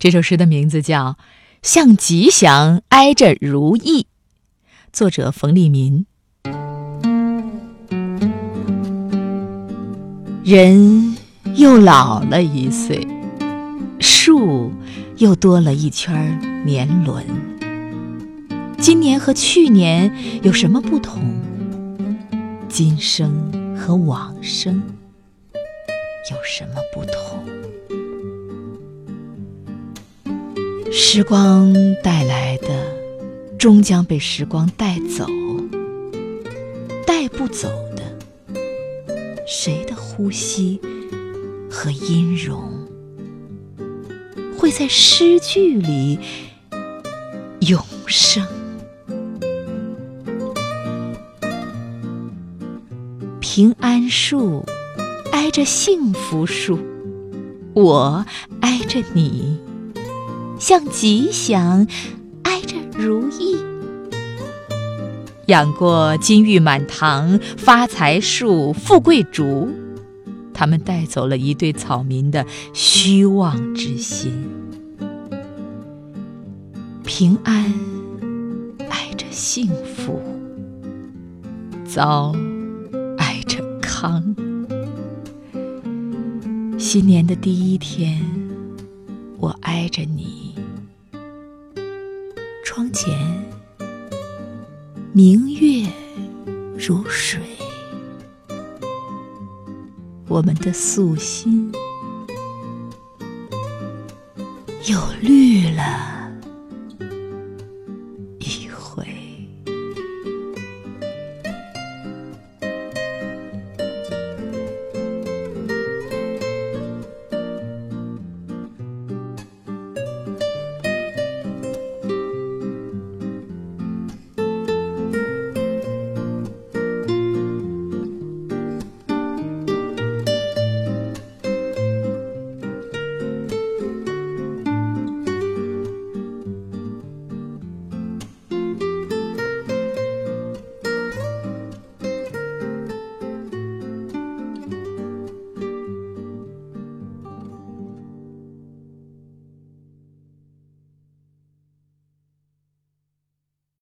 这首诗的名字叫《向吉祥挨着如意》，作者冯立民。人又老了一岁，树又多了一圈年轮。今年和去年有什么不同？今生和往生有什么不同？时光带来的，终将被时光带走；带不走的，谁的呼吸和音容，会在诗句里永生？平安树挨着幸福树，我挨着你。像吉祥挨着如意，养过金玉满堂、发财树、富贵竹，他们带走了一对草民的虚妄之心。平安挨着幸福，糟挨着康。新年的第一天，我挨着你。窗前明月如水，我们的素心又绿了。